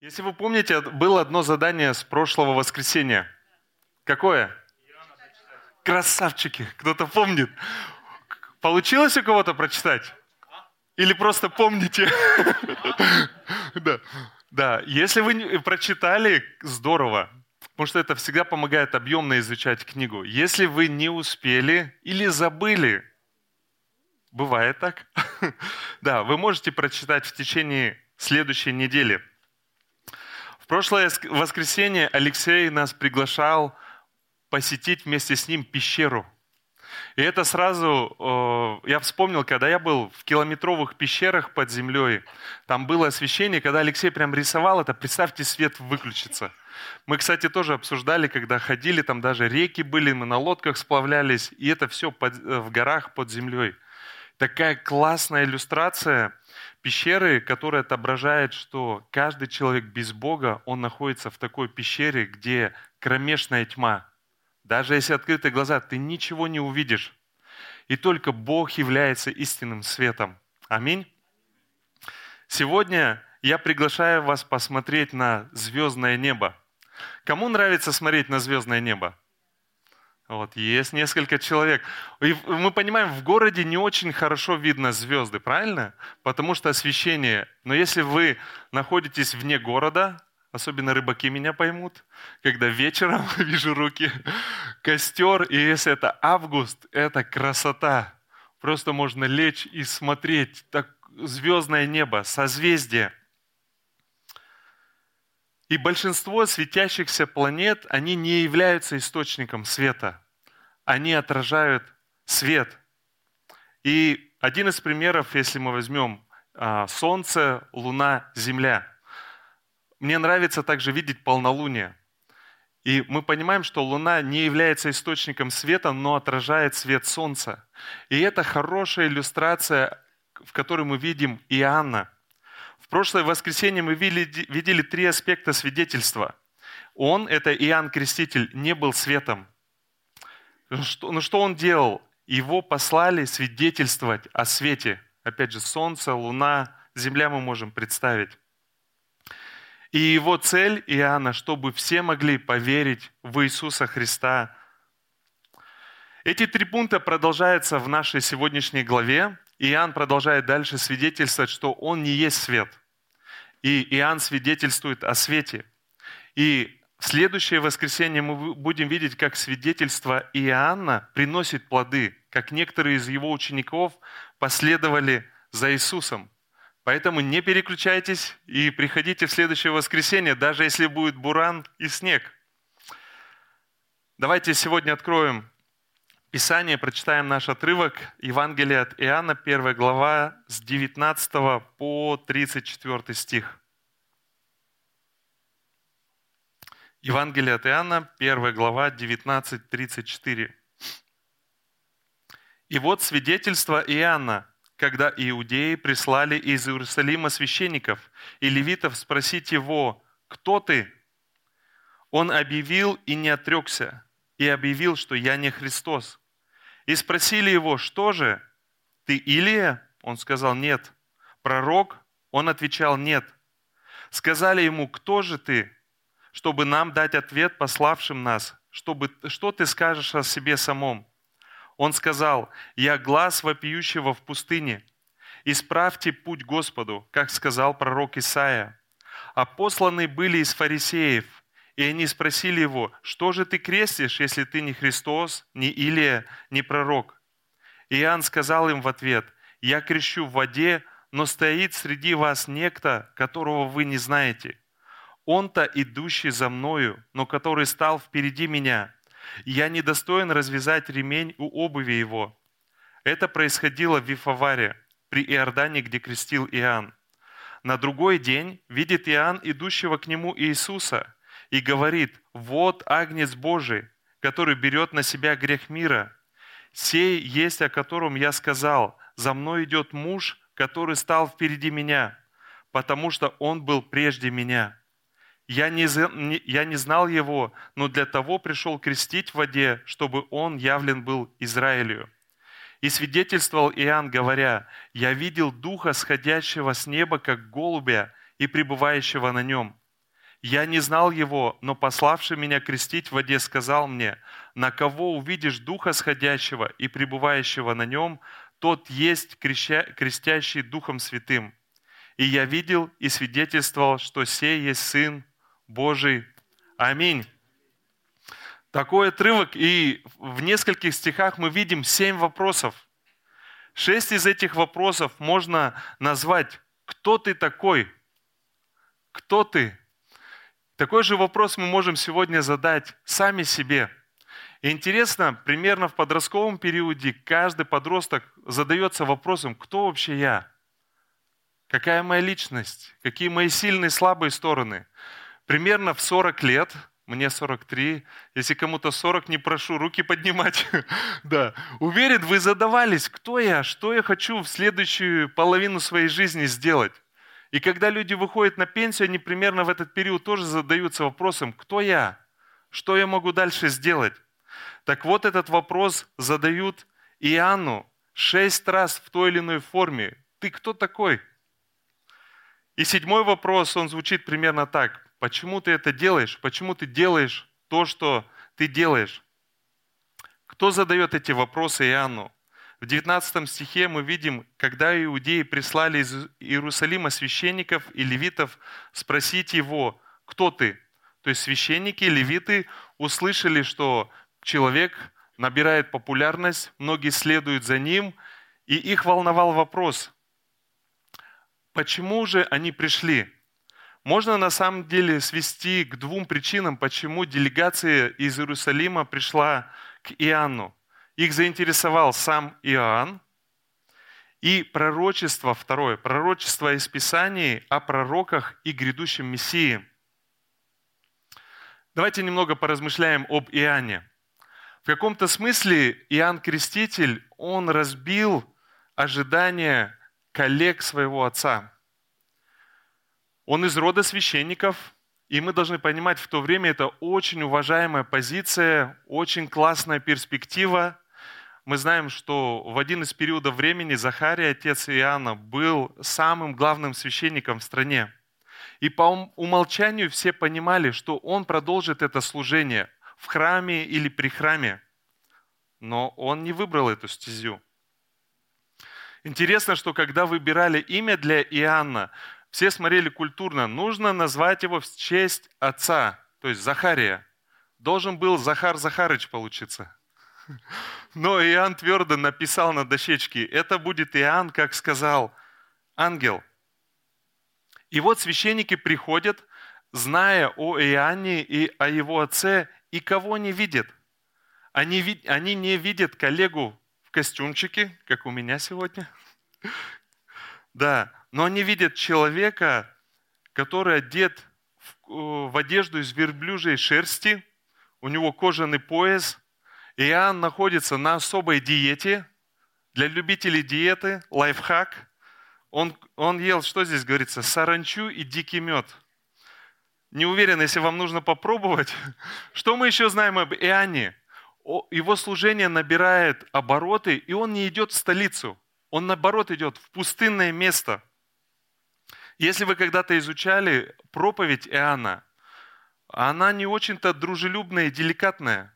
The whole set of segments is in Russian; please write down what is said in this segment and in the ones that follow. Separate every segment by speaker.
Speaker 1: Если вы помните, было одно задание с прошлого воскресенья. Какое? Красавчики, кто-то помнит. Получилось у кого-то прочитать? Или просто помните? Да. Да, если вы прочитали, здорово, потому что это всегда помогает объемно изучать книгу. Если вы не успели или забыли, бывает так, да, вы можете прочитать в течение следующей недели. Прошлое воскресенье Алексей нас приглашал посетить вместе с ним пещеру – и это сразу, я вспомнил, когда я был в километровых пещерах под землей, там было освещение, когда Алексей прям рисовал это, представьте, свет выключится. Мы, кстати, тоже обсуждали, когда ходили, там даже реки были, мы на лодках сплавлялись, и это все под, э, в горах под землей. Такая классная иллюстрация пещеры, которая отображает, что каждый человек без Бога, он находится в такой пещере, где кромешная тьма, даже если открыты глаза, ты ничего не увидишь. И только Бог является истинным светом. Аминь. Сегодня я приглашаю вас посмотреть на звездное небо. Кому нравится смотреть на звездное небо? Вот, есть несколько человек. И мы понимаем, в городе не очень хорошо видно звезды, правильно? Потому что освещение. Но если вы находитесь вне города, Особенно рыбаки меня поймут, когда вечером вижу руки, костер, и если это август, это красота. Просто можно лечь и смотреть, так звездное небо, созвездие. И большинство светящихся планет, они не являются источником света. Они отражают свет. И один из примеров, если мы возьмем а, Солнце, Луна, Земля – мне нравится также видеть полнолуние. И мы понимаем, что Луна не является источником света, но отражает свет Солнца. И это хорошая иллюстрация, в которой мы видим Иоанна. В прошлое воскресенье мы видели, видели три аспекта свидетельства. Он, это Иоанн Креститель, не был светом. Что, ну что он делал? Его послали свидетельствовать о свете. Опять же, солнце, луна, земля мы можем представить. И его цель Иоанна, чтобы все могли поверить в Иисуса Христа. Эти три пункта продолжаются в нашей сегодняшней главе. Иоанн продолжает дальше свидетельствовать, что он не есть свет. И Иоанн свидетельствует о свете. И в следующее воскресенье мы будем видеть, как свидетельство Иоанна приносит плоды, как некоторые из его учеников последовали за Иисусом. Поэтому не переключайтесь и приходите в следующее воскресенье, даже если будет буран и снег. Давайте сегодня откроем Писание, прочитаем наш отрывок Евангелия от Иоанна, 1 глава, с 19 по 34 стих. Евангелие от Иоанна, 1 глава, 19-34. «И вот свидетельство Иоанна, когда иудеи прислали из Иерусалима священников и левитов спросить его, кто ты? Он объявил и не отрекся, и объявил, что я не Христос. И спросили его, что же, ты Илия? Он сказал, нет. Пророк? Он отвечал, нет. Сказали ему, кто же ты, чтобы нам дать ответ пославшим нас, чтобы, что ты скажешь о себе самом? Он сказал, «Я глаз вопиющего в пустыне. Исправьте путь Господу, как сказал пророк Исаия». А посланные были из фарисеев, и они спросили его, «Что же ты крестишь, если ты не Христос, не Илия, не пророк?» Иоанн сказал им в ответ, «Я крещу в воде, но стоит среди вас некто, которого вы не знаете. Он-то идущий за мною, но который стал впереди меня, я недостоин развязать ремень у обуви его. Это происходило в Вифаваре, при Иордане, где крестил Иоанн. На другой день видит Иоанн идущего к нему Иисуса и говорит, вот Агнец Божий, который берет на себя грех мира. Сей есть, о котором я сказал, за мной идет муж, который стал впереди меня, потому что он был прежде меня. Я не, я не знал его, но для того пришел крестить в воде, чтобы он явлен был Израилю. И свидетельствовал Иоанн, говоря, «Я видел Духа, сходящего с неба, как голубя, и пребывающего на нем. Я не знал его, но пославший меня крестить в воде сказал мне, на кого увидишь Духа сходящего и пребывающего на нем, тот есть крестящий Духом Святым. И я видел и свидетельствовал, что сей есть Сын Божий. Аминь. Такой отрывок, и в нескольких стихах мы видим семь вопросов. Шесть из этих вопросов можно назвать «Кто ты такой?» Кто ты? Такой же вопрос мы можем сегодня задать сами себе. Интересно, примерно в подростковом периоде каждый подросток задается вопросом, кто вообще я? Какая моя личность? Какие мои сильные и слабые стороны? Примерно в 40 лет, мне 43, если кому-то 40, не прошу руки поднимать. да. Уверен, вы задавались, кто я, что я хочу в следующую половину своей жизни сделать. И когда люди выходят на пенсию, они примерно в этот период тоже задаются вопросом, кто я? Что я могу дальше сделать? Так вот этот вопрос задают Иоанну шесть раз в той или иной форме. Ты кто такой? И седьмой вопрос, он звучит примерно так. Почему ты это делаешь? Почему ты делаешь то, что ты делаешь? Кто задает эти вопросы Иоанну? В 19 стихе мы видим, когда иудеи прислали из Иерусалима священников и левитов спросить его, кто ты? То есть священники левиты услышали, что человек набирает популярность, многие следуют за ним, и их волновал вопрос, почему же они пришли? Можно на самом деле свести к двум причинам, почему делегация из Иерусалима пришла к Иоанну. Их заинтересовал сам Иоанн. И пророчество, второе, пророчество из Писаний о пророках и грядущем Мессии. Давайте немного поразмышляем об Иоанне. В каком-то смысле Иоанн Креститель, он разбил ожидания коллег своего отца. Он из рода священников, и мы должны понимать, в то время это очень уважаемая позиция, очень классная перспектива, мы знаем, что в один из периодов времени Захария, отец Иоанна, был самым главным священником в стране. И по умолчанию все понимали, что он продолжит это служение в храме или при храме. Но он не выбрал эту стезю. Интересно, что когда выбирали имя для Иоанна, все смотрели культурно. Нужно назвать его в честь отца, то есть Захария. Должен был Захар Захарыч получиться. Но Иоанн твердо написал на дощечке, это будет Иоанн, как сказал ангел. И вот священники приходят, зная о Иоанне и о его отце, и кого они видят? Они, они не видят коллегу в костюмчике, как у меня сегодня. Да, но они видят человека, который одет в, в одежду из верблюжьей шерсти, у него кожаный пояс – Иоанн находится на особой диете. Для любителей диеты, лайфхак. Он, он ел, что здесь говорится, саранчу и дикий мед. Не уверен, если вам нужно попробовать. Что мы еще знаем об Иоанне? Его служение набирает обороты, и он не идет в столицу. Он, наоборот, идет в пустынное место. Если вы когда-то изучали проповедь Иоанна, она не очень-то дружелюбная и деликатная.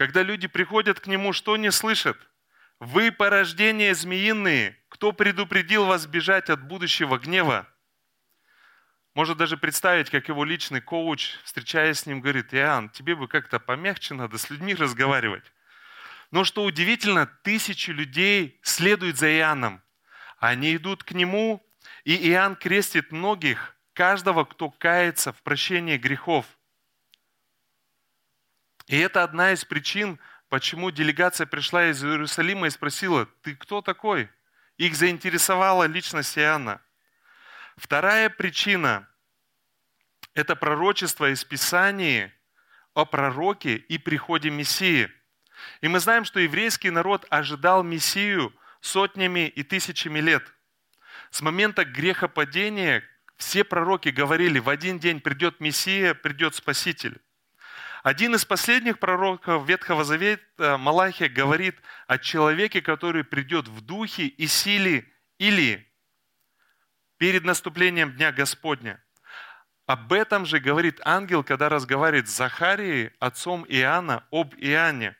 Speaker 1: Когда люди приходят к нему, что не слышат? Вы порождения змеиные, кто предупредил вас бежать от будущего гнева? Может даже представить, как его личный коуч, встречаясь с ним, говорит, Иоанн, тебе бы как-то помягче надо с людьми разговаривать. Но что удивительно, тысячи людей следуют за Иоанном. Они идут к нему, и Иоанн крестит многих, каждого, кто кается в прощении грехов – и это одна из причин, почему делегация пришла из Иерусалима и спросила, ты кто такой? Их заинтересовала личность Иоанна. Вторая причина – это пророчество из Писания о пророке и приходе Мессии. И мы знаем, что еврейский народ ожидал Мессию сотнями и тысячами лет. С момента грехопадения все пророки говорили, в один день придет Мессия, придет Спаситель. Один из последних пророков Ветхого Завета, Малахия, говорит о человеке, который придет в духе и силе или перед наступлением Дня Господня. об этом же говорит ангел, когда разговаривает с Захарией, отцом Иоанна, об Иоанне.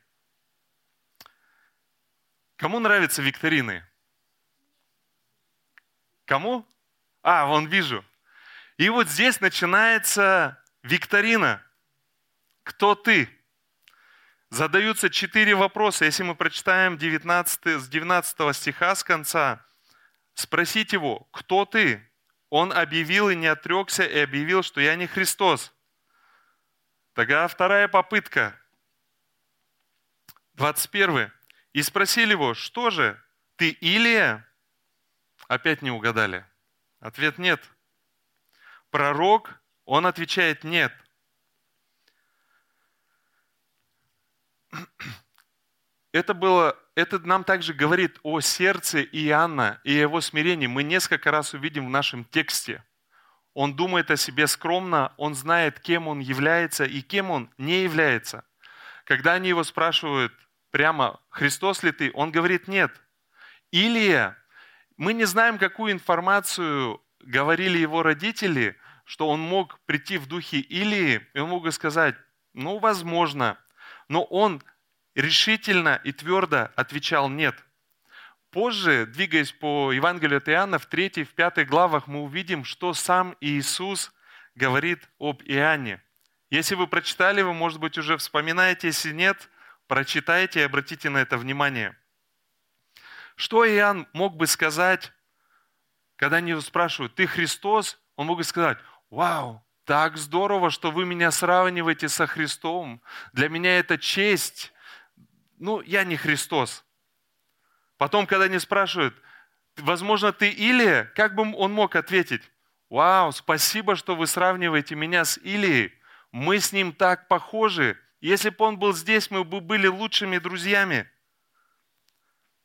Speaker 1: Кому нравятся викторины? Кому? А, вон вижу. И вот здесь начинается викторина. Кто ты? Задаются четыре вопроса. Если мы прочитаем 19, с 19 стиха с конца, спросить его, кто ты? Он объявил и не отрекся, и объявил, что я не Христос. Тогда вторая попытка. 21. И спросили его, что же, ты Илия? Опять не угадали. Ответ нет. Пророк, он отвечает нет. Это было, это нам также говорит о сердце Иоанна и его смирении. Мы несколько раз увидим в нашем тексте. Он думает о себе скромно, он знает, кем он является и кем он не является. Когда они его спрашивают прямо, Христос ли ты, он говорит нет. Илия, мы не знаем, какую информацию говорили его родители, что он мог прийти в духе Илии, и он мог сказать, ну, возможно, но он решительно и твердо отвечал «нет». Позже, двигаясь по Евангелию от Иоанна, в 3 в 5 главах мы увидим, что сам Иисус говорит об Иоанне. Если вы прочитали, вы, может быть, уже вспоминаете, если нет, прочитайте и обратите на это внимание. Что Иоанн мог бы сказать, когда они его спрашивают, ты Христос? Он мог бы сказать, вау, так здорово, что вы меня сравниваете со Христом. Для меня это честь ну, я не Христос. Потом, когда они спрашивают, возможно, ты Илия, как бы он мог ответить? Вау, спасибо, что вы сравниваете меня с Илией. Мы с ним так похожи. Если бы он был здесь, мы бы были лучшими друзьями.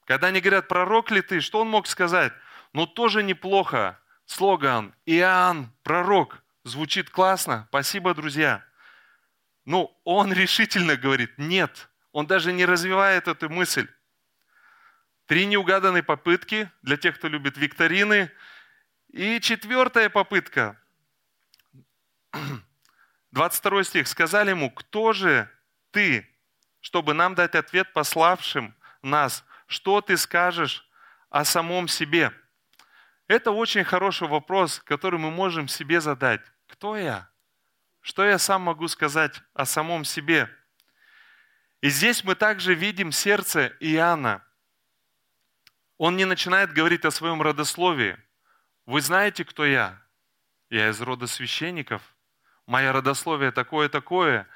Speaker 1: Когда они говорят, пророк ли ты, что он мог сказать? Ну, тоже неплохо. Слоган «Иоанн, пророк». Звучит классно. Спасибо, друзья. Ну, он решительно говорит «нет». Он даже не развивает эту мысль. Три неугаданные попытки для тех, кто любит викторины. И четвертая попытка. 22 стих. Сказали ему, кто же ты, чтобы нам дать ответ пославшим нас? Что ты скажешь о самом себе? Это очень хороший вопрос, который мы можем себе задать. Кто я? Что я сам могу сказать о самом себе? И здесь мы также видим сердце Иоанна. Он не начинает говорить о своем родословии. Вы знаете, кто я? Я из рода священников. Мое родословие такое-такое.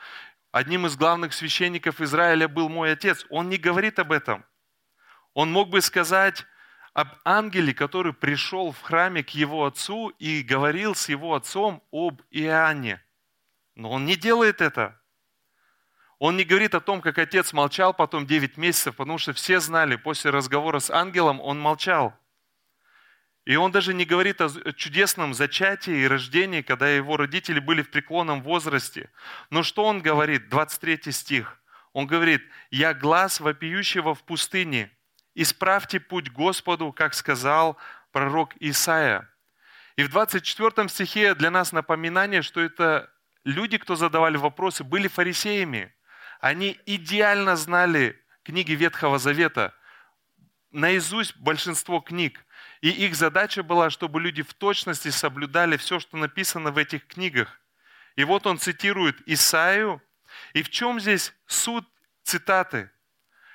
Speaker 1: Одним из главных священников Израиля был мой отец. Он не говорит об этом. Он мог бы сказать об ангеле, который пришел в храме к его отцу и говорил с его отцом об Иоанне. Но он не делает это. Он не говорит о том, как отец молчал потом 9 месяцев, потому что все знали, после разговора с ангелом он молчал. И он даже не говорит о чудесном зачатии и рождении, когда его родители были в преклонном возрасте. Но что он говорит? 23 стих. Он говорит, «Я глаз вопиющего в пустыне. Исправьте путь Господу, как сказал пророк Исаия». И в 24 стихе для нас напоминание, что это люди, кто задавали вопросы, были фарисеями – они идеально знали книги Ветхого Завета, наизусть большинство книг. И их задача была, чтобы люди в точности соблюдали все, что написано в этих книгах. И вот он цитирует Исаию. И в чем здесь суть цитаты?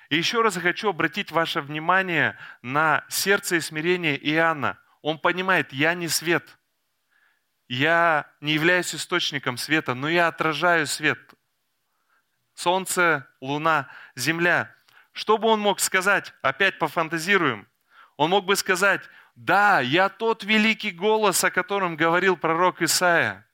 Speaker 1: И еще раз хочу обратить ваше внимание на сердце и смирение Иоанна. Он понимает, я не свет. Я не являюсь источником света, но я отражаю свет солнце, луна, земля. Что бы он мог сказать? Опять пофантазируем. Он мог бы сказать, да, я тот великий голос, о котором говорил пророк Исаия.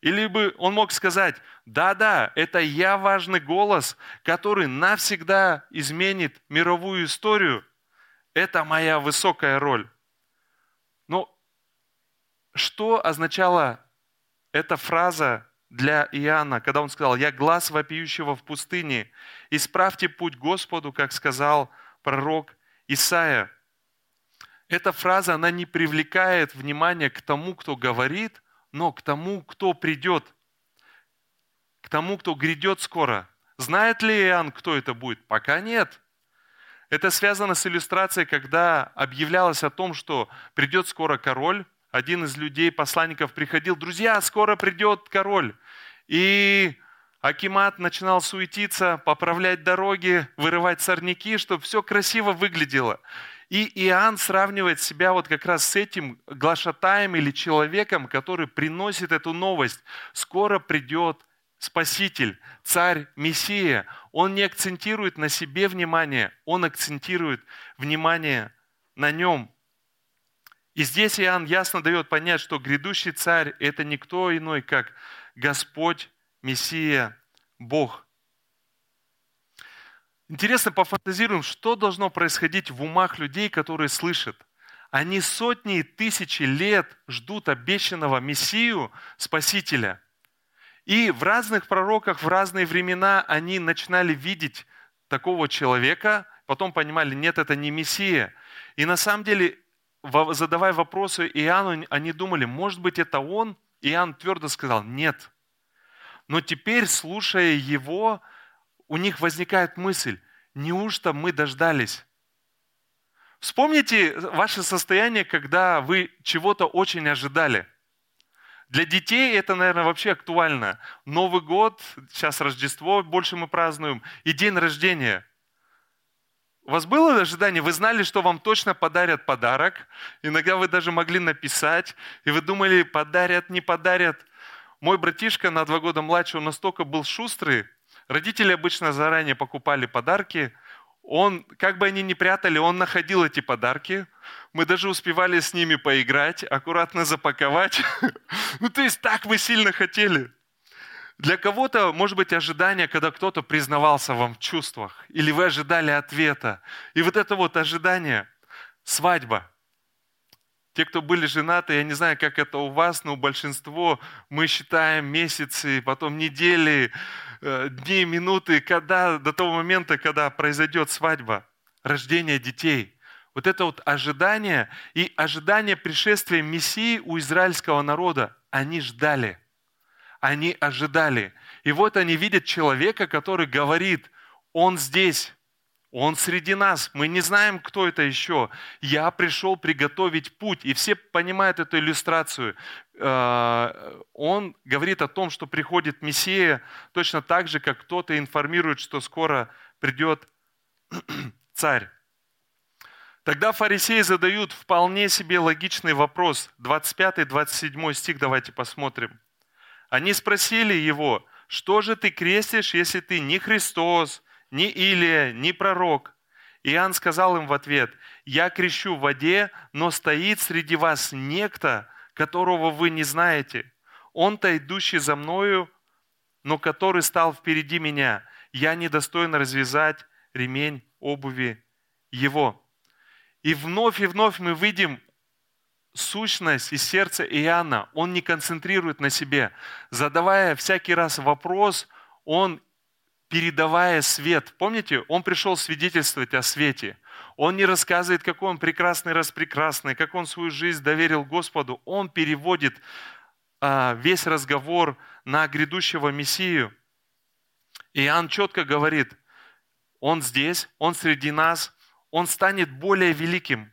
Speaker 1: Или бы он мог сказать, да-да, это я важный голос, который навсегда изменит мировую историю. Это моя высокая роль. Но что означала эта фраза для Иоанна, когда он сказал, «Я глаз вопиющего в пустыне, исправьте путь Господу, как сказал пророк Исаия». Эта фраза, она не привлекает внимания к тому, кто говорит, но к тому, кто придет, к тому, кто грядет скоро. Знает ли Иоанн, кто это будет? Пока нет. Это связано с иллюстрацией, когда объявлялось о том, что придет скоро король. Один из людей, посланников, приходил, друзья, скоро придет король. И Акимат начинал суетиться, поправлять дороги, вырывать сорняки, чтобы все красиво выглядело. И Иоанн сравнивает себя вот как раз с этим глашатаем или человеком, который приносит эту новость. Скоро придет Спаситель, Царь, Мессия. Он не акцентирует на себе внимание, он акцентирует внимание на нем. И здесь Иоанн ясно дает понять, что грядущий Царь – это никто иной, как Господь, Мессия, Бог. Интересно, пофантазируем, что должно происходить в умах людей, которые слышат. Они сотни и тысячи лет ждут обещанного Мессию, Спасителя. И в разных пророках, в разные времена они начинали видеть такого человека, потом понимали, нет, это не Мессия. И на самом деле, задавая вопросы Иоанну, они думали, может быть, это он? Иоанн твердо сказал, нет. Но теперь, слушая его, у них возникает мысль, неужто мы дождались? Вспомните ваше состояние, когда вы чего-то очень ожидали. Для детей это, наверное, вообще актуально. Новый год, сейчас Рождество больше мы празднуем, и день рождения. У вас было ожидание, вы знали, что вам точно подарят подарок. Иногда вы даже могли написать, и вы думали, подарят, не подарят. Мой братишка на два года младше, он настолько был шустрый, родители обычно заранее покупали подарки, он, как бы они ни прятали, он находил эти подарки. Мы даже успевали с ними поиграть, аккуратно запаковать. Ну, то есть так вы сильно хотели. Для кого-то, может быть, ожидание, когда кто-то признавался вам в чувствах, или вы ожидали ответа. И вот это вот ожидание, свадьба – те, кто были женаты, я не знаю, как это у вас, но большинство мы считаем месяцы, потом недели, дни, минуты, когда, до того момента, когда произойдет свадьба, рождение детей. Вот это вот ожидание и ожидание пришествия Мессии у израильского народа, они ждали. Они ожидали. И вот они видят человека, который говорит, он здесь, он среди нас. Мы не знаем, кто это еще. Я пришел приготовить путь. И все понимают эту иллюстрацию. Э, он говорит о том, что приходит Мессия точно так же, как кто-то информирует, что скоро придет царь. Тогда фарисеи задают вполне себе логичный вопрос. 25-27 стих давайте посмотрим. Они спросили его, что же ты крестишь, если ты не Христос, ни Илия, ни пророк. Иоанн сказал им в ответ, «Я крещу в воде, но стоит среди вас некто, которого вы не знаете. Он-то идущий за мною, но который стал впереди меня. Я недостоин развязать ремень обуви его». И вновь и вновь мы видим сущность и сердце Иоанна. Он не концентрирует на себе. Задавая всякий раз вопрос, он передавая свет. Помните, он пришел свидетельствовать о свете. Он не рассказывает, какой он прекрасный, распрекрасный, как он свою жизнь доверил Господу. Он переводит а, весь разговор на грядущего Мессию. И Иоанн четко говорит, он здесь, он среди нас, он станет более великим.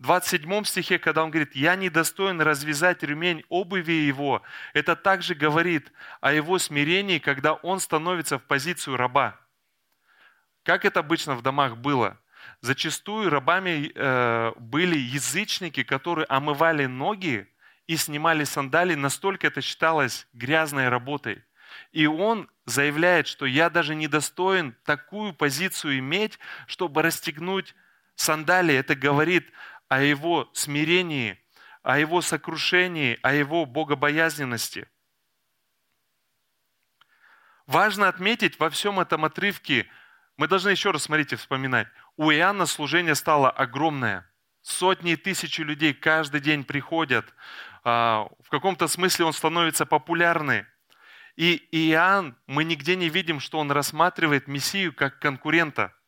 Speaker 1: 27 стихе, когда он говорит, «Я недостоин развязать ремень обуви его», это также говорит о его смирении, когда он становится в позицию раба. Как это обычно в домах было? Зачастую рабами э, были язычники, которые омывали ноги и снимали сандалии, настолько это считалось грязной работой. И он заявляет, что я даже недостоин такую позицию иметь, чтобы расстегнуть сандалии. Это говорит о его смирении, о его сокрушении, о его богобоязненности. Важно отметить во всем этом отрывке, мы должны еще раз, смотрите, вспоминать, у Иоанна служение стало огромное. Сотни и тысячи людей каждый день приходят. А, в каком-то смысле он становится популярный. И Иоанн, мы нигде не видим, что он рассматривает Мессию как конкурента –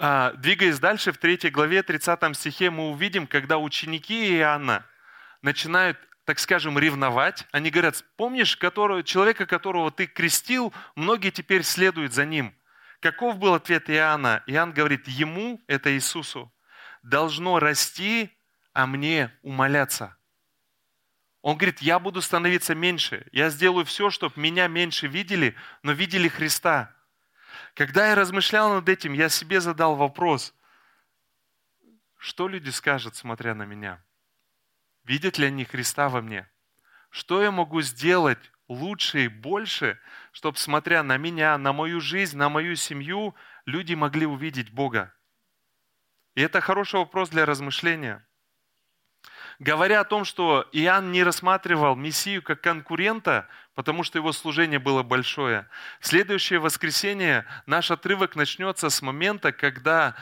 Speaker 1: а, двигаясь дальше, в 3 главе, 30 стихе, мы увидим, когда ученики Иоанна начинают, так скажем, ревновать. Они говорят, помнишь, которого, человека, которого ты крестил, многие теперь следуют за ним. Каков был ответ Иоанна? Иоанн говорит, ему, это Иисусу, должно расти, а мне умоляться. Он говорит, я буду становиться меньше. Я сделаю все, чтобы меня меньше видели, но видели Христа. Когда я размышлял над этим, я себе задал вопрос, что люди скажут, смотря на меня? Видят ли они Христа во мне? Что я могу сделать лучше и больше, чтобы, смотря на меня, на мою жизнь, на мою семью, люди могли увидеть Бога? И это хороший вопрос для размышления. Говоря о том, что Иоанн не рассматривал Мессию как конкурента, потому что его служение было большое. следующее воскресенье наш отрывок начнется с момента, когда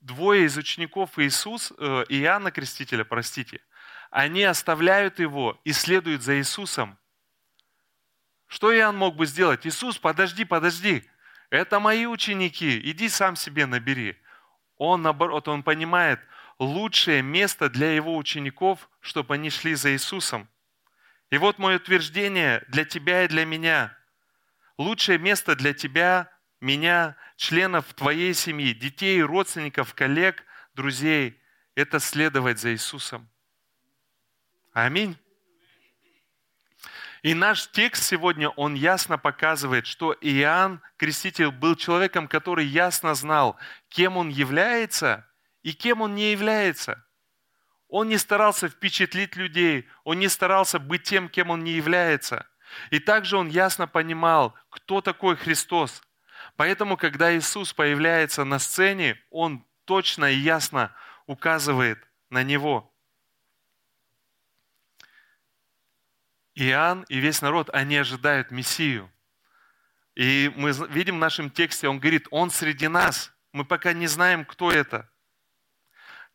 Speaker 1: двое из учеников Иисус, э, Иоанна Крестителя, простите, они оставляют его и следуют за Иисусом. Что Иоанн мог бы сделать? Иисус, подожди, подожди. Это мои ученики, иди сам себе набери. Он, наоборот, он понимает, лучшее место для его учеников, чтобы они шли за Иисусом. И вот мое утверждение для тебя и для меня. Лучшее место для тебя, меня, членов твоей семьи, детей, родственников, коллег, друзей – это следовать за Иисусом. Аминь. И наш текст сегодня, он ясно показывает, что Иоанн, креститель, был человеком, который ясно знал, кем он является и кем он не является. Он не старался впечатлить людей, он не старался быть тем, кем он не является. И также он ясно понимал, кто такой Христос. Поэтому, когда Иисус появляется на сцене, он точно и ясно указывает на Него. Иоанн и весь народ, они ожидают Мессию. И мы видим в нашем тексте, он говорит, он среди нас. Мы пока не знаем, кто это.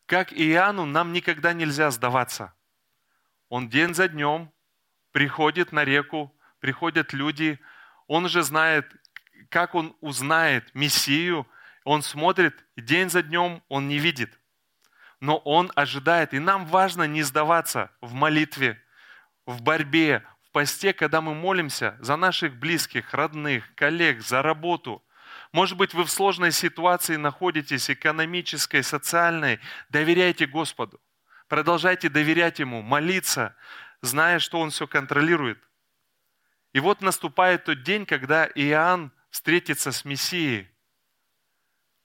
Speaker 1: Как Иоанну, нам никогда нельзя сдаваться. Он день за днем приходит на реку, приходят люди, он же знает, как он узнает Мессию, он смотрит, день за днем он не видит. Но он ожидает, и нам важно не сдаваться в молитве, в борьбе, в посте, когда мы молимся за наших близких, родных, коллег, за работу. Может быть, вы в сложной ситуации находитесь, экономической, социальной. Доверяйте Господу. Продолжайте доверять Ему, молиться, зная, что Он все контролирует. И вот наступает тот день, когда Иоанн встретится с Мессией.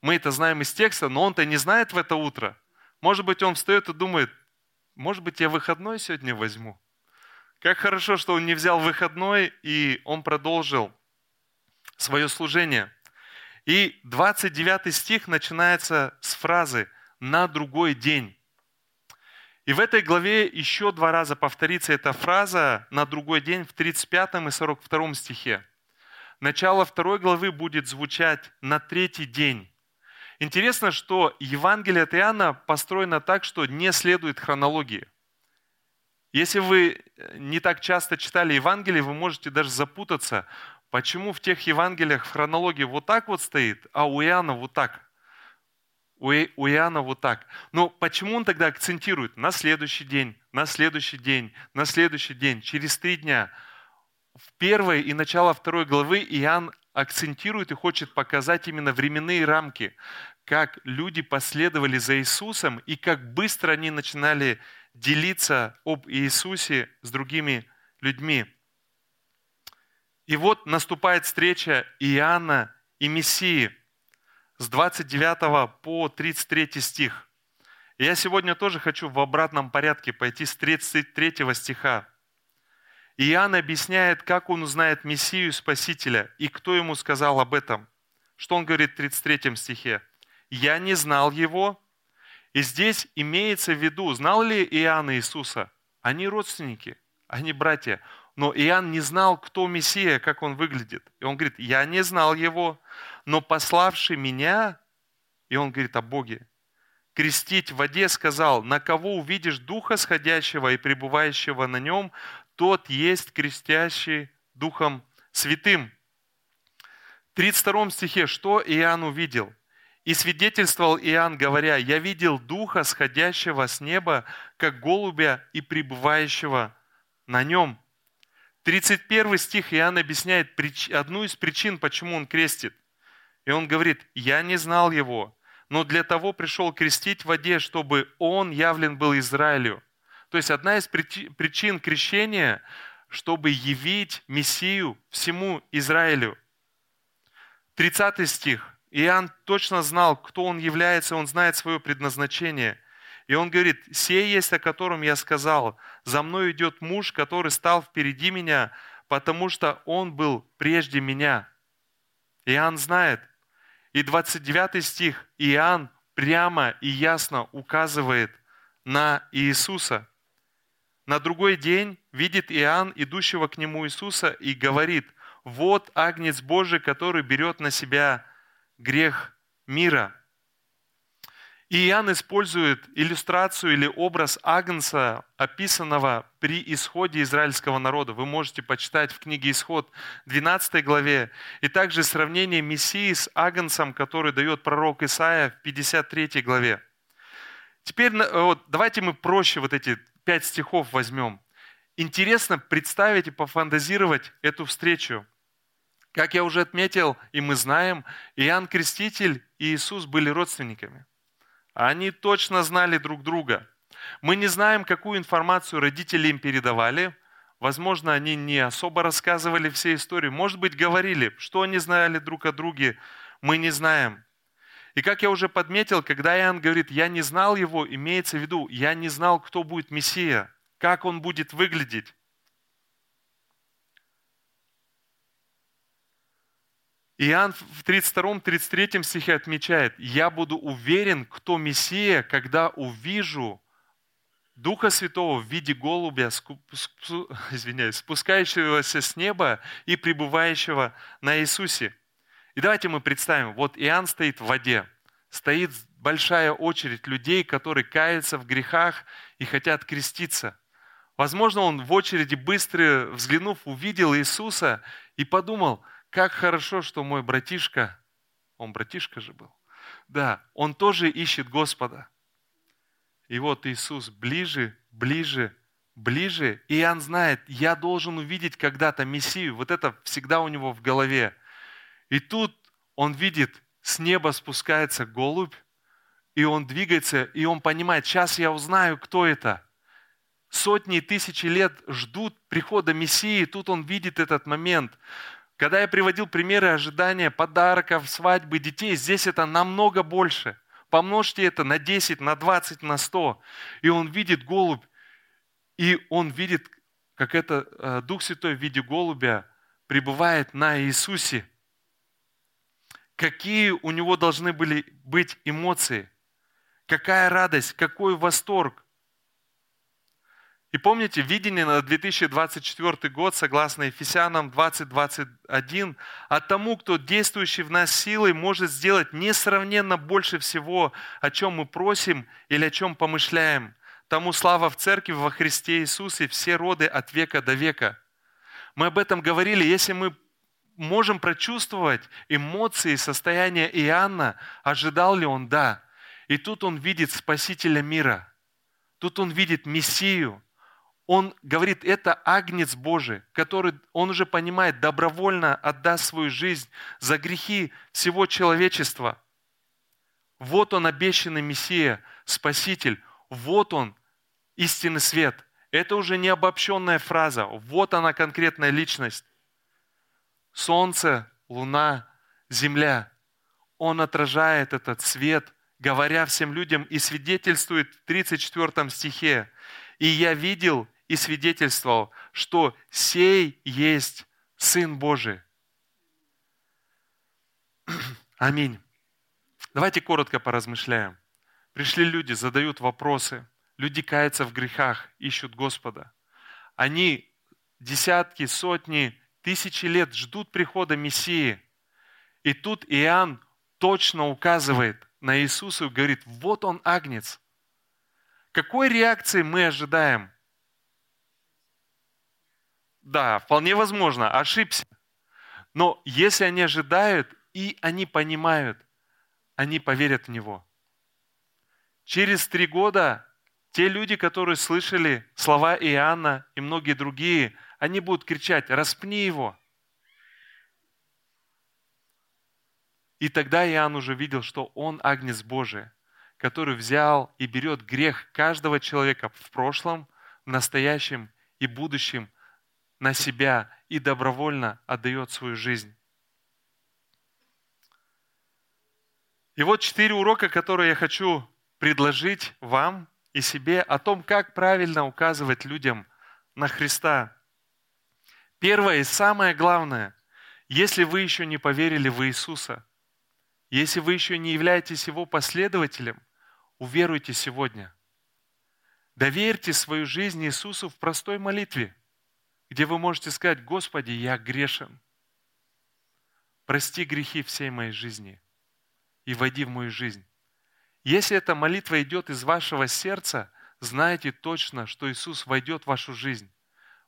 Speaker 1: Мы это знаем из текста, но он-то не знает в это утро. Может быть, он встает и думает, может быть, я выходной сегодня возьму. Как хорошо, что он не взял выходной, и он продолжил свое служение. И 29 стих начинается с фразы «на другой день». И в этой главе еще два раза повторится эта фраза «на другой день» в 35 и 42 стихе. Начало второй главы будет звучать «на третий день». Интересно, что Евангелие от Иоанна построено так, что не следует хронологии – если вы э, не так часто читали Евангелие, вы можете даже запутаться, почему в тех Евангелиях в хронологии вот так вот стоит, а у Иоанна вот так. У Иоанна вот так. Но почему он тогда акцентирует на следующий день, на следующий день, на следующий день, через три дня? В первой и начало второй главы Иоанн акцентирует и хочет показать именно временные рамки, как люди последовали за Иисусом и как быстро они начинали делиться об Иисусе с другими людьми. И вот наступает встреча Иоанна и Мессии с 29 по 33 стих. Я сегодня тоже хочу в обратном порядке пойти с 33 стиха. Иоанн объясняет, как он узнает Мессию Спасителя и кто ему сказал об этом. Что он говорит в 33 стихе? «Я не знал его, и здесь имеется в виду, знал ли Иоанн Иисуса? Они родственники, они братья. Но Иоанн не знал, кто Мессия, как он выглядит. И он говорит, я не знал его, но пославший меня, и он говорит о Боге, крестить в воде сказал, на кого увидишь Духа сходящего и пребывающего на нем, тот есть крестящий Духом Святым. В 32 стихе, что Иоанн увидел? И свидетельствовал Иоанн, говоря, «Я видел Духа, сходящего с неба, как голубя и пребывающего на нем». 31 стих Иоанн объясняет одну из причин, почему он крестит. И он говорит, «Я не знал его, но для того пришел крестить в воде, чтобы он явлен был Израилю». То есть одна из причин крещения, чтобы явить Мессию всему Израилю. 30 стих. Иоанн точно знал, кто он является, он знает свое предназначение. И он говорит, «Сей есть, о котором я сказал, за мной идет муж, который стал впереди меня, потому что он был прежде меня». Иоанн знает. И 29 стих, Иоанн прямо и ясно указывает на Иисуса. На другой день видит Иоанн, идущего к нему Иисуса, и говорит, «Вот Агнец Божий, который берет на себя грех мира. И Иоанн использует иллюстрацию или образ Агнца, описанного при исходе израильского народа. Вы можете почитать в книге Исход 12 главе. И также сравнение Мессии с Агнцем, который дает пророк Исаия в 53 главе. Теперь вот, давайте мы проще вот эти пять стихов возьмем. Интересно представить и пофантазировать эту встречу. Как я уже отметил, и мы знаем, Иоанн Креститель и Иисус были родственниками. Они точно знали друг друга. Мы не знаем, какую информацию родители им передавали. Возможно, они не особо рассказывали все истории. Может быть, говорили, что они знали друг о друге, мы не знаем. И как я уже подметил, когда Иоанн говорит, я не знал его, имеется в виду, я не знал, кто будет Мессия, как он будет выглядеть. Иоанн в 32-33 стихе отмечает, «Я буду уверен, кто Мессия, когда увижу Духа Святого в виде голубя, извиняюсь, спускающегося с неба и пребывающего на Иисусе». И давайте мы представим, вот Иоанн стоит в воде, стоит большая очередь людей, которые каются в грехах и хотят креститься. Возможно, он в очереди быстро взглянув, увидел Иисуса и подумал – как хорошо, что мой братишка, он братишка же был, да, он тоже ищет Господа. И вот Иисус ближе, ближе, ближе, и Иоанн знает, я должен увидеть когда-то Мессию. Вот это всегда у него в голове. И тут он видит, с неба спускается голубь, и он двигается, и он понимает, сейчас я узнаю, кто это. Сотни и тысячи лет ждут прихода Мессии, тут он видит этот момент. Когда я приводил примеры ожидания подарков, свадьбы, детей, здесь это намного больше. Помножьте это на 10, на 20, на 100. И он видит голубь, и он видит, как это э, Дух Святой в виде голубя пребывает на Иисусе. Какие у него должны были быть эмоции? Какая радость, какой восторг, и помните, видение на 2024 год, согласно Ефесянам 20:21, а тому, кто действующий в нас силой, может сделать несравненно больше всего, о чем мы просим или о чем помышляем. Тому слава в церкви во Христе Иисусе все роды от века до века. Мы об этом говорили, если мы можем прочувствовать эмоции, состояние Иоанна, ожидал ли он? Да. И тут он видит Спасителя мира. Тут он видит Мессию, он говорит, это агнец Божий, который, он уже понимает, добровольно отдаст свою жизнь за грехи всего человечества. Вот он обещанный Мессия, Спаситель. Вот он, истинный свет. Это уже не обобщенная фраза. Вот она конкретная личность. Солнце, луна, земля. Он отражает этот свет, говоря всем людям и свидетельствует в 34 стихе. «И я видел и свидетельствовал, что сей есть Сын Божий. Аминь. Давайте коротко поразмышляем. Пришли люди, задают вопросы. Люди каются в грехах, ищут Господа. Они десятки, сотни, тысячи лет ждут прихода Мессии. И тут Иоанн точно указывает на Иисуса и говорит, вот он агнец. Какой реакции мы ожидаем? Да, вполне возможно, ошибся. Но если они ожидают и они понимают, они поверят в Него. Через три года те люди, которые слышали слова Иоанна и многие другие, они будут кричать, распни его. И тогда Иоанн уже видел, что он агнец Божий, который взял и берет грех каждого человека в прошлом, в настоящем и будущем на себя и добровольно отдает свою жизнь. И вот четыре урока, которые я хочу предложить вам и себе о том, как правильно указывать людям на Христа. Первое и самое главное, если вы еще не поверили в Иисуса, если вы еще не являетесь Его последователем, уверуйте сегодня. Доверьте свою жизнь Иисусу в простой молитве, где вы можете сказать, Господи, я грешен. Прости грехи всей моей жизни и войди в мою жизнь. Если эта молитва идет из вашего сердца, знайте точно, что Иисус войдет в вашу жизнь.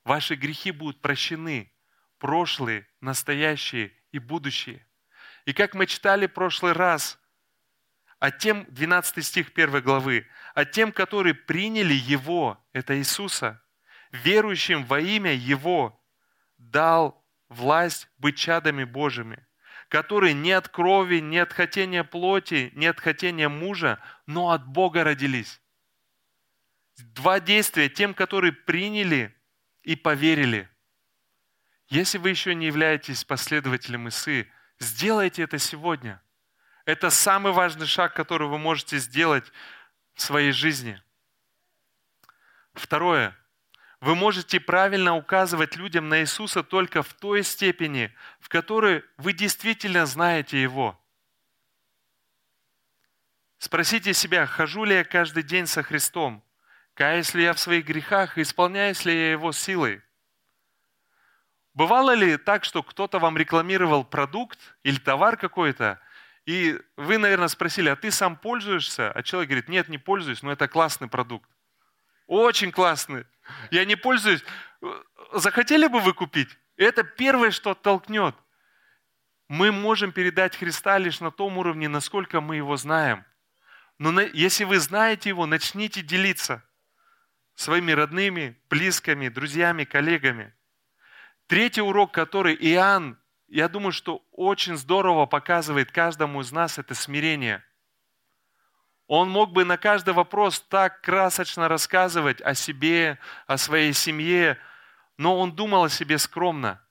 Speaker 1: Ваши грехи будут прощены, прошлые, настоящие и будущие. И как мы читали в прошлый раз, а тем, 12 стих 1 главы, а тем, которые приняли Его, это Иисуса, верующим во имя Его, дал власть быть чадами Божьими – которые не от крови, не от хотения плоти, не от хотения мужа, но от Бога родились. Два действия тем, которые приняли и поверили. Если вы еще не являетесь последователем Исы, сделайте это сегодня. Это самый важный шаг, который вы можете сделать в своей жизни. Второе. Вы можете правильно указывать людям на Иисуса только в той степени, в которой вы действительно знаете Его. Спросите себя, хожу ли я каждый день со Христом, каюсь ли я в своих грехах исполняюсь ли я Его силой. Бывало ли так, что кто-то вам рекламировал продукт или товар какой-то, и вы, наверное, спросили, а ты сам пользуешься? А человек говорит, нет, не пользуюсь, но это классный продукт. Очень классный. Я не пользуюсь. Захотели бы вы купить? Это первое, что оттолкнет. Мы можем передать Христа лишь на том уровне, насколько мы Его знаем. Но если вы знаете Его, начните делиться своими родными, близкими, друзьями, коллегами. Третий урок, который Иоанн, я думаю, что очень здорово показывает каждому из нас, это смирение – он мог бы на каждый вопрос так красочно рассказывать о себе, о своей семье, но он думал о себе скромно.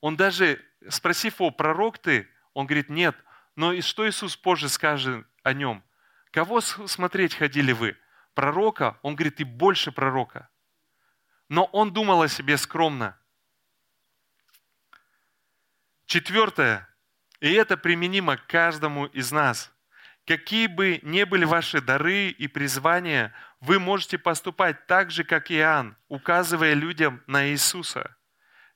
Speaker 1: Он даже, спросив его, пророк ты, он говорит, нет. Но и что Иисус позже скажет о нем? Кого смотреть ходили вы? Пророка? Он говорит, и больше пророка. Но он думал о себе скромно. Четвертое, и это применимо к каждому из нас – Какие бы ни были ваши дары и призвания, вы можете поступать так же, как Иоанн, указывая людям на Иисуса.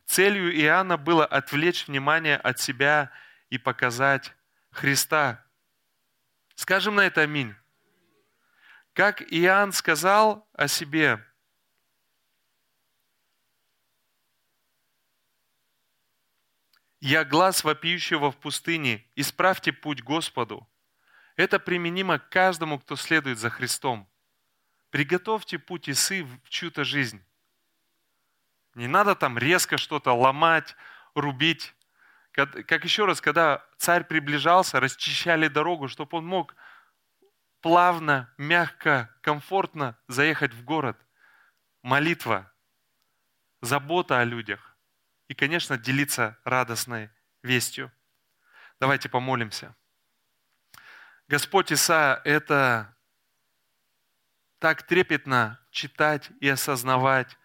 Speaker 1: Целью Иоанна было отвлечь внимание от себя и показать Христа. Скажем на это аминь. Как Иоанн сказал о себе, «Я глаз вопиющего в пустыне, исправьте путь Господу». Это применимо каждому, кто следует за Христом. Приготовьте путь Исы в чью-то жизнь. Не надо там резко что-то ломать, рубить. Как еще раз, когда царь приближался, расчищали дорогу, чтобы он мог плавно, мягко, комфортно заехать в город. Молитва, забота о людях и, конечно, делиться радостной вестью. Давайте помолимся. Господь Иса, это так трепетно читать и осознавать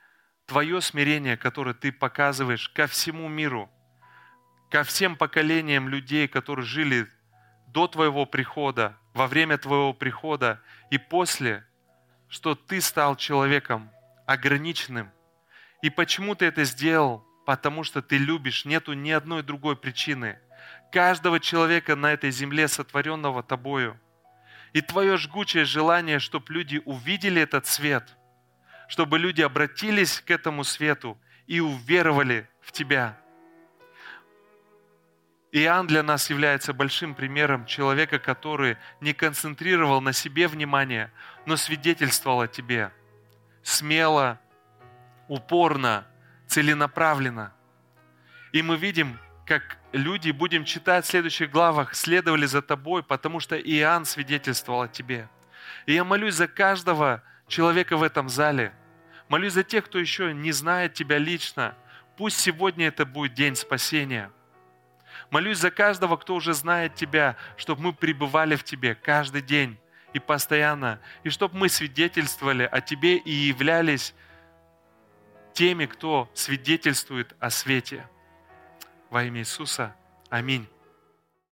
Speaker 1: Твое смирение, которое Ты показываешь ко всему миру, ко всем поколениям людей, которые жили до Твоего прихода, во время Твоего прихода и после, что Ты стал человеком ограниченным. И почему Ты это сделал? Потому что Ты любишь, нету ни одной другой причины – каждого человека на этой земле, сотворенного Тобою. И Твое жгучее желание, чтобы люди увидели этот свет, чтобы люди обратились к этому свету и уверовали в Тебя. Иоанн для нас является большим примером человека, который не концентрировал на себе внимание, но свидетельствовал о тебе. Смело, упорно, целенаправленно. И мы видим, как люди, будем читать в следующих главах, следовали за тобой, потому что Иоанн свидетельствовал о тебе. И я молюсь за каждого человека в этом зале. Молюсь за тех, кто еще не знает тебя лично. Пусть сегодня это будет день спасения – Молюсь за каждого, кто уже знает Тебя, чтобы мы пребывали в Тебе каждый день и постоянно, и чтобы мы свидетельствовали о Тебе и являлись теми, кто свидетельствует о свете. Во имя Иисуса. Аминь.